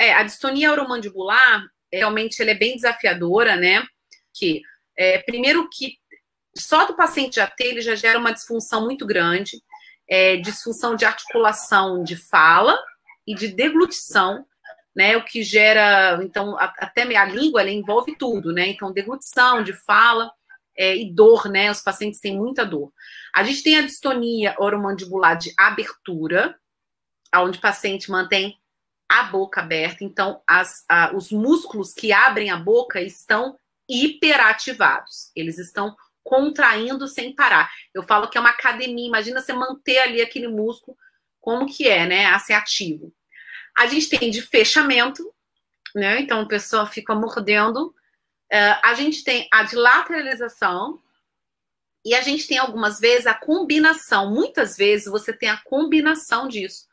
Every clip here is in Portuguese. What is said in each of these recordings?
é, a distonia oromandibular, realmente, ela é bem desafiadora, né? Que, é, primeiro que só do paciente já ter, ele já gera uma disfunção muito grande, é, disfunção de articulação de fala e de deglutição, né? O que gera, então, a, até a língua, ela envolve tudo, né? Então, deglutição, de fala é, e dor, né? Os pacientes têm muita dor. A gente tem a distonia oromandibular de abertura, onde o paciente mantém a boca aberta, então as, a, os músculos que abrem a boca estão hiperativados, eles estão contraindo sem parar. Eu falo que é uma academia, imagina você manter ali aquele músculo, como que é, né, a ser ativo. A gente tem de fechamento, né, então a pessoa fica mordendo. Uh, a gente tem a de lateralização, e a gente tem algumas vezes a combinação. Muitas vezes você tem a combinação disso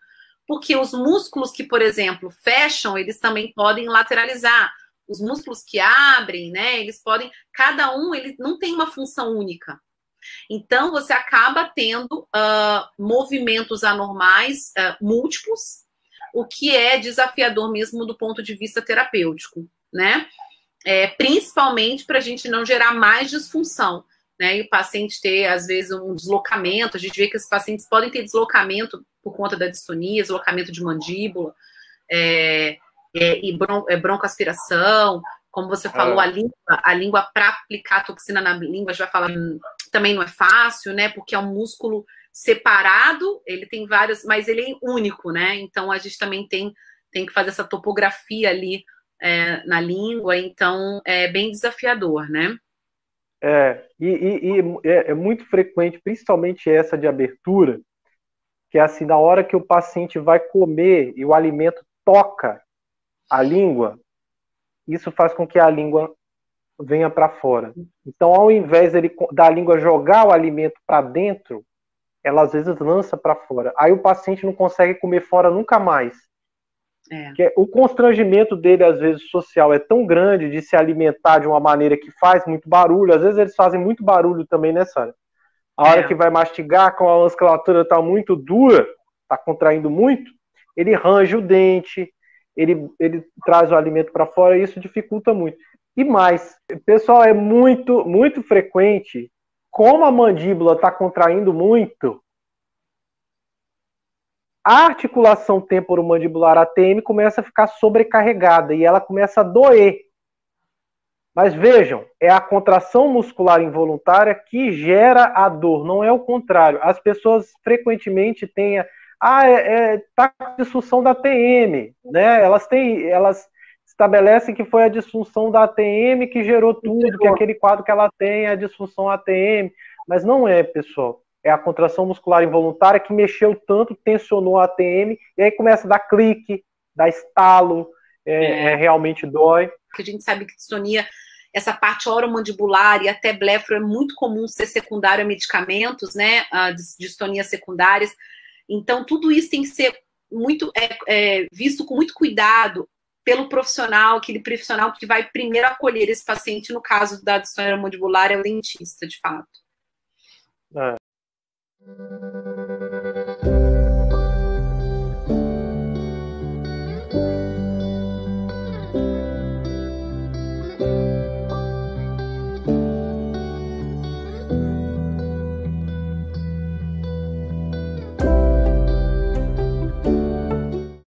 porque os músculos que, por exemplo, fecham, eles também podem lateralizar. Os músculos que abrem, né, eles podem, cada um, ele não tem uma função única. Então, você acaba tendo uh, movimentos anormais uh, múltiplos, o que é desafiador mesmo do ponto de vista terapêutico, né? É, principalmente para a gente não gerar mais disfunção, né? E o paciente ter, às vezes, um deslocamento. A gente vê que os pacientes podem ter deslocamento por conta da distonia, deslocamento de mandíbula, é, é, e bron, é, broncoaspiração, como você falou, ah. a língua, a língua para aplicar toxina na língua, a gente vai falar, também não é fácil, né? Porque é um músculo separado, ele tem vários, mas ele é único, né? Então a gente também tem, tem que fazer essa topografia ali é, na língua, então é bem desafiador, né? É, e, e, e é, é, muito frequente, principalmente essa de abertura, que é assim, na hora que o paciente vai comer e o alimento toca a língua, isso faz com que a língua venha para fora. Então, ao invés dele, da língua jogar o alimento para dentro, ela às vezes lança para fora. Aí o paciente não consegue comer fora nunca mais. É. Que o constrangimento dele, às vezes, social, é tão grande de se alimentar de uma maneira que faz muito barulho. Às vezes eles fazem muito barulho também nessa área. A hora é. que vai mastigar, com a musculatura está muito dura, está contraindo muito, ele range o dente, ele, ele traz o alimento para fora e isso dificulta muito. E mais, pessoal, é muito, muito frequente, como a mandíbula está contraindo muito, a articulação temporomandibular ATM começa a ficar sobrecarregada e ela começa a doer. Mas vejam, é a contração muscular involuntária que gera a dor, não é o contrário. As pessoas frequentemente têm a, ah, é, é, tá com disfunção da TM, né? Elas têm, elas estabelecem que foi a disfunção da ATM que gerou tudo, que aquele quadro que ela tem é a disfunção ATM, mas não é, pessoal. É a contração muscular involuntária que mexeu tanto, tensionou a ATM, e aí começa a dar clique, dar estalo, é, é. realmente dói. Que a gente sabe que distonia essa parte oromandibular e até blefro é muito comum ser secundário a medicamentos, né, a distonias secundárias. Então, tudo isso tem que ser muito é, é, visto com muito cuidado pelo profissional, aquele profissional que vai primeiro acolher esse paciente, no caso da distonia oromandibular, é o dentista, de fato. É. Thank you.